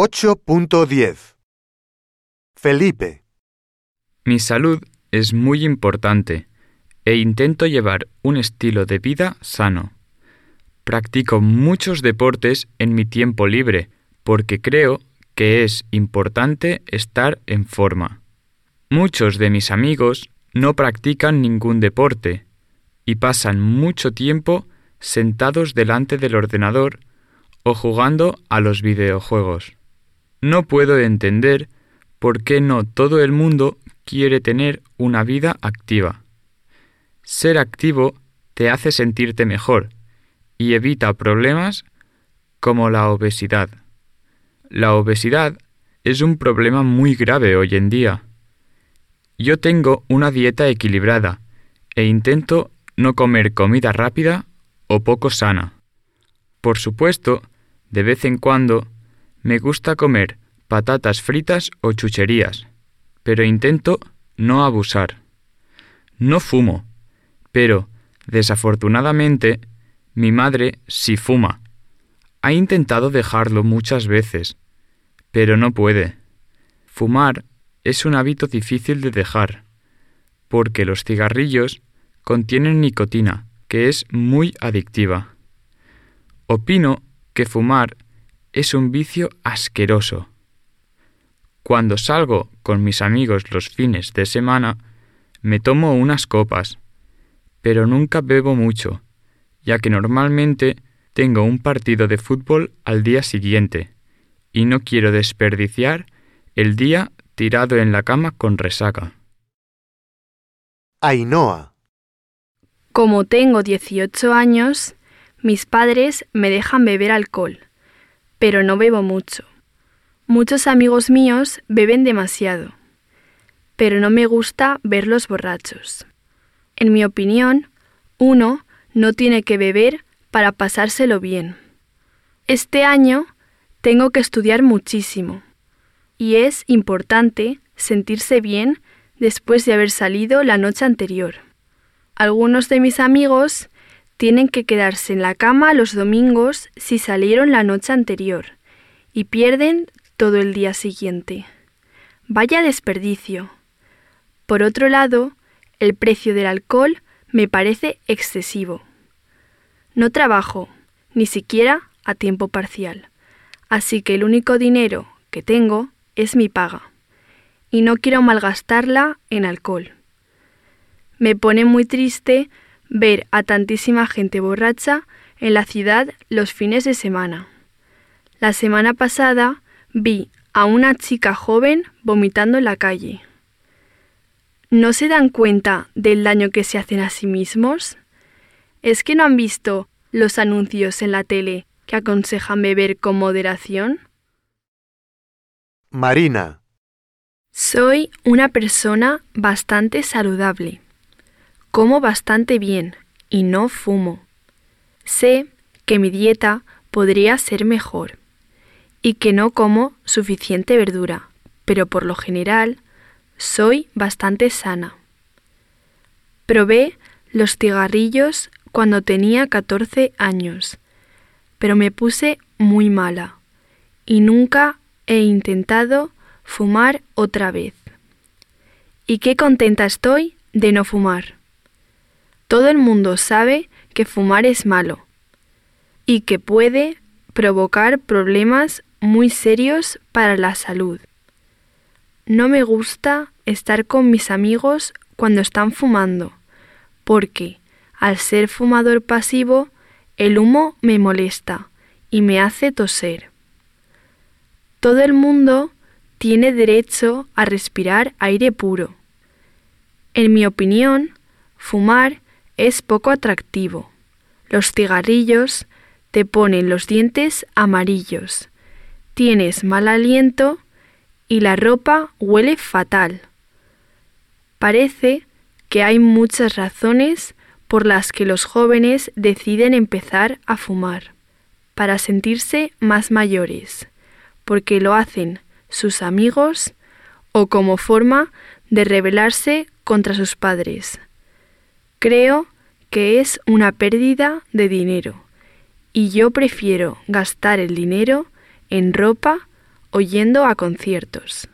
8.10 Felipe, Mi salud es muy importante e intento llevar un estilo de vida sano. Practico muchos deportes en mi tiempo libre porque creo que es importante estar en forma. Muchos de mis amigos no practican ningún deporte y pasan mucho tiempo sentados delante del ordenador o jugando a los videojuegos. No puedo entender por qué no todo el mundo quiere tener una vida activa. Ser activo te hace sentirte mejor y evita problemas como la obesidad. La obesidad es un problema muy grave hoy en día. Yo tengo una dieta equilibrada e intento no comer comida rápida o poco sana. Por supuesto, de vez en cuando me gusta comer patatas fritas o chucherías, pero intento no abusar. No fumo, pero desafortunadamente mi madre sí fuma. Ha intentado dejarlo muchas veces, pero no puede. Fumar es un hábito difícil de dejar, porque los cigarrillos contienen nicotina, que es muy adictiva. Opino que fumar es un vicio asqueroso. Cuando salgo con mis amigos los fines de semana, me tomo unas copas, pero nunca bebo mucho, ya que normalmente tengo un partido de fútbol al día siguiente, y no quiero desperdiciar el día tirado en la cama con resaca. Ainhoa, Como tengo 18 años, mis padres me dejan beber alcohol, pero no bebo mucho. Muchos amigos míos beben demasiado, pero no me gusta verlos borrachos. En mi opinión, uno no tiene que beber para pasárselo bien. Este año tengo que estudiar muchísimo y es importante sentirse bien después de haber salido la noche anterior. Algunos de mis amigos tienen que quedarse en la cama los domingos si salieron la noche anterior y pierden todo el día siguiente. Vaya desperdicio. Por otro lado, el precio del alcohol me parece excesivo. No trabajo, ni siquiera a tiempo parcial, así que el único dinero que tengo es mi paga, y no quiero malgastarla en alcohol. Me pone muy triste ver a tantísima gente borracha en la ciudad los fines de semana. La semana pasada vi a una chica joven vomitando en la calle. ¿No se dan cuenta del daño que se hacen a sí mismos? ¿Es que no han visto los anuncios en la tele que aconsejan beber con moderación? Marina, Soy una persona bastante saludable. Como bastante bien y no fumo. Sé que mi dieta podría ser mejor y que no como suficiente verdura, pero por lo general soy bastante sana. Probé los cigarrillos cuando tenía 14 años, pero me puse muy mala y nunca he intentado fumar otra vez. Y qué contenta estoy de no fumar. Todo el mundo sabe que fumar es malo y que puede provocar problemas muy serios para la salud. No me gusta estar con mis amigos cuando están fumando, porque al ser fumador pasivo, el humo me molesta y me hace toser. Todo el mundo tiene derecho a respirar aire puro. En mi opinión, fumar es poco atractivo. Los cigarrillos te ponen los dientes amarillos, tienes mal aliento y la ropa huele fatal. Parece que hay muchas razones por las que los jóvenes deciden empezar a fumar, para sentirse más mayores, porque lo hacen sus amigos o como forma de rebelarse contra sus padres. Creo que es una pérdida de dinero y yo prefiero gastar el dinero en ropa o yendo a conciertos.